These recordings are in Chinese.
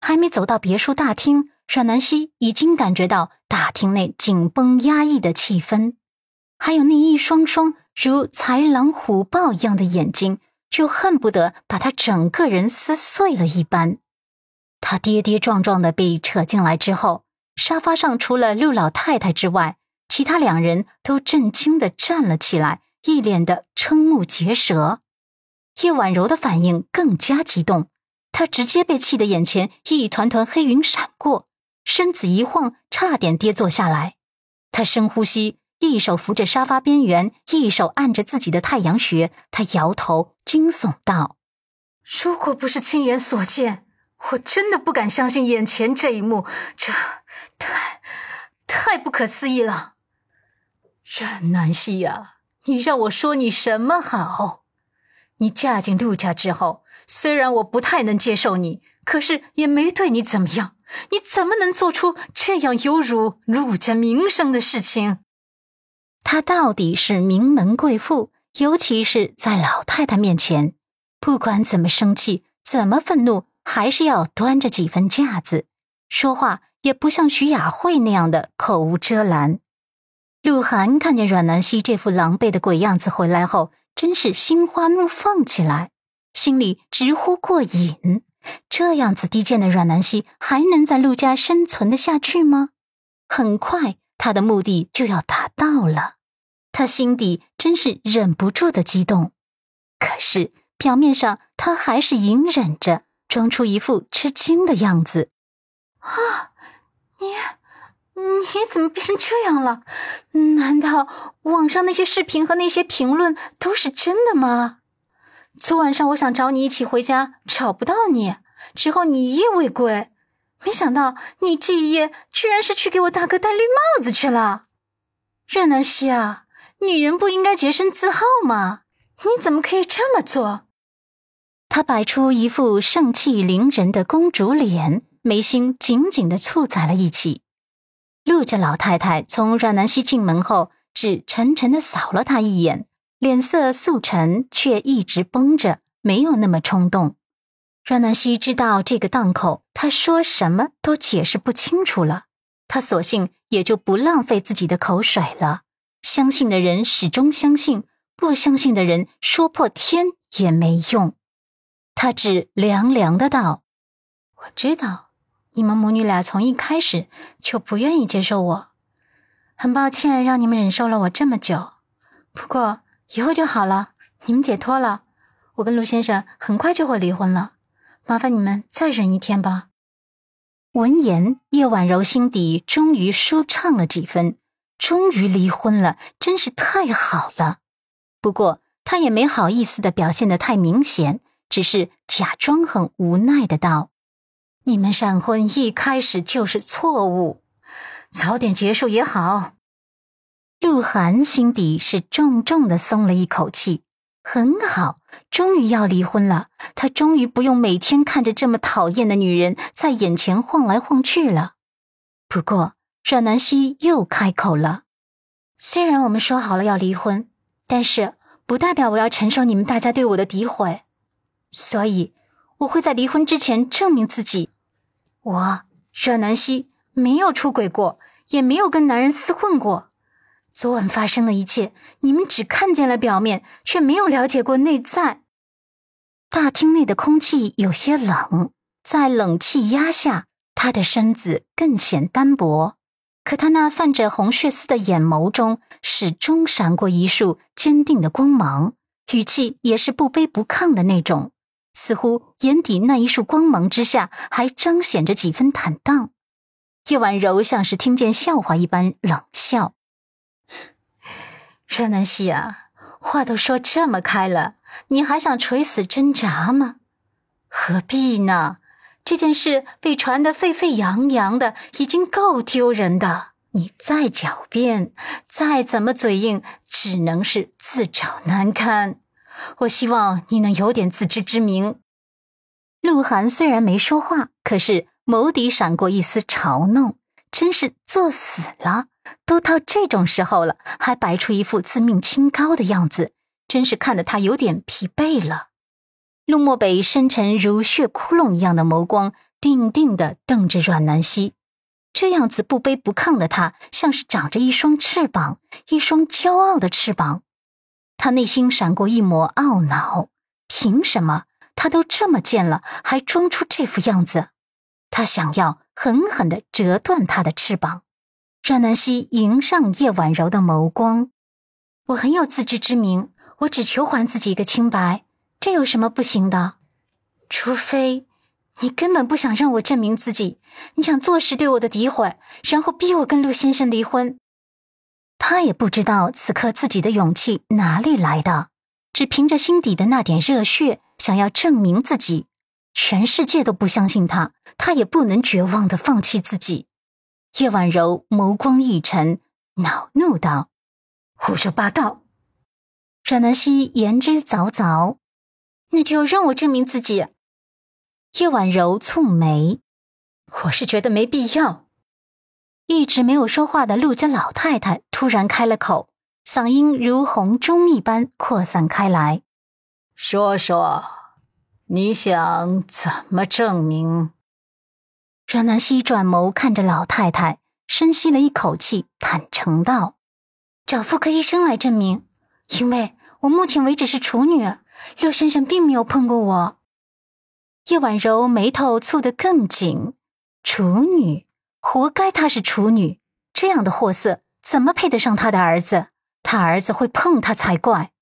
还没走到别墅大厅，阮南希已经感觉到大厅内紧绷压抑的气氛，还有那一双双如豺狼虎豹一样的眼睛，就恨不得把他整个人撕碎了一般。他跌跌撞撞的被扯进来之后，沙发上除了六老太太之外，其他两人都震惊的站了起来，一脸的瞠目结舌。叶婉柔的反应更加激动，他直接被气得眼前一团团黑云闪过，身子一晃，差点跌坐下来。他深呼吸，一手扶着沙发边缘，一手按着自己的太阳穴。他摇头，惊悚道：“如果不是亲眼所见，我真的不敢相信眼前这一幕，这太太不可思议了。”冉南希呀，你让我说你什么好？你嫁进陆家之后，虽然我不太能接受你，可是也没对你怎么样。你怎么能做出这样有辱陆家名声的事情？她到底是名门贵妇，尤其是在老太太面前，不管怎么生气、怎么愤怒，还是要端着几分架子，说话也不像徐雅慧那样的口无遮拦。鹿晗看见阮南希这副狼狈的鬼样子回来后。真是心花怒放起来，心里直呼过瘾。这样子低贱的阮南希还能在陆家生存的下去吗？很快，他的目的就要达到了。他心底真是忍不住的激动，可是表面上他还是隐忍着，装出一副吃惊的样子。啊，你。你怎么变成这样了？难道网上那些视频和那些评论都是真的吗？昨晚上我想找你一起回家，找不到你，之后你一夜未归，没想到你这一夜居然是去给我大哥戴绿帽子去了。任南希啊，女人不应该洁身自好吗？你怎么可以这么做？她摆出一副盛气凌人的公主脸，眉心紧紧的蹙在了一起。陆家老太太从阮南希进门后，只沉沉的扫了他一眼，脸色素沉，却一直绷着，没有那么冲动。阮南希知道这个档口，他说什么都解释不清楚了，他索性也就不浪费自己的口水了。相信的人始终相信，不相信的人说破天也没用。他只凉凉的道：“我知道。”你们母女俩从一开始就不愿意接受我，很抱歉让你们忍受了我这么久。不过以后就好了，你们解脱了，我跟陆先生很快就会离婚了。麻烦你们再忍一天吧。闻言，叶婉柔心底终于舒畅了几分，终于离婚了，真是太好了。不过她也没好意思的表现的太明显，只是假装很无奈的道。你们闪婚一开始就是错误，早点结束也好。鹿晗心底是重重的松了一口气，很好，终于要离婚了，他终于不用每天看着这么讨厌的女人在眼前晃来晃去了。不过，阮南希又开口了：“虽然我们说好了要离婚，但是不代表我要承受你们大家对我的诋毁，所以我会在离婚之前证明自己。”我阮南希没有出轨过，也没有跟男人厮混过。昨晚发生的一切，你们只看见了表面，却没有了解过内在。大厅内的空气有些冷，在冷气压下，他的身子更显单薄。可他那泛着红血丝的眼眸中，始终闪过一束坚定的光芒，语气也是不卑不亢的那种。似乎眼底那一束光芒之下，还彰显着几分坦荡。叶婉柔像是听见笑话一般冷笑：“任南希啊，话都说这么开了，你还想垂死挣扎吗？何必呢？这件事被传得沸沸扬扬的，已经够丢人的。你再狡辩，再怎么嘴硬，只能是自找难堪。”我希望你能有点自知之明。鹿晗虽然没说话，可是眸底闪过一丝嘲弄，真是作死了！都到这种时候了，还摆出一副自命清高的样子，真是看得他有点疲惫了。陆漠北深沉如血窟窿一样的眸光，定定的瞪着阮南希，这样子不卑不亢的他，像是长着一双翅膀，一双骄傲的翅膀。他内心闪过一抹懊恼：凭什么他都这么贱了，还装出这副样子？他想要狠狠的折断他的翅膀。阮南希迎上叶婉柔的眸光：“我很有自知之明，我只求还自己一个清白，这有什么不行的？除非……”你根本不想让我证明自己，你想坐实对我的诋毁，然后逼我跟陆先生离婚。他也不知道此刻自己的勇气哪里来的，只凭着心底的那点热血，想要证明自己。全世界都不相信他，他也不能绝望的放弃自己。叶婉柔眸光一沉，恼怒道：“胡说八道！”阮南希言之凿凿：“那就让我证明自己。”叶婉柔蹙眉：“我是觉得没必要。”一直没有说话的陆家老太太突然开了口，嗓音如洪钟一般扩散开来：“说说，你想怎么证明？”阮南希转眸看着老太太，深吸了一口气，坦诚道：“找妇科医生来证明，因为我目前为止是处女，陆先生并没有碰过我。”叶婉柔眉头蹙得更紧，处女，活该她是处女，这样的货色怎么配得上他的儿子？他儿子会碰她才怪。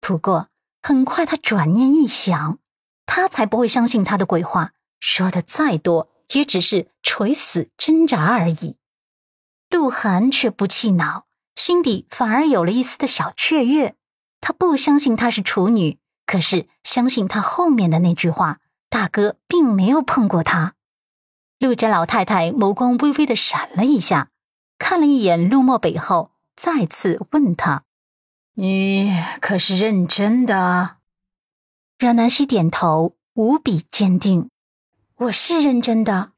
不过很快，他转念一想，他才不会相信他的鬼话，说的再多也只是垂死挣扎而已。鹿晗却不气恼，心底反而有了一丝的小雀跃。他不相信她是处女，可是相信他后面的那句话。大哥并没有碰过她。陆家老太太眸光微微的闪了一下，看了一眼陆漠北后，再次问他：“你可是认真的？”阮南希点头，无比坚定：“我是认真的。”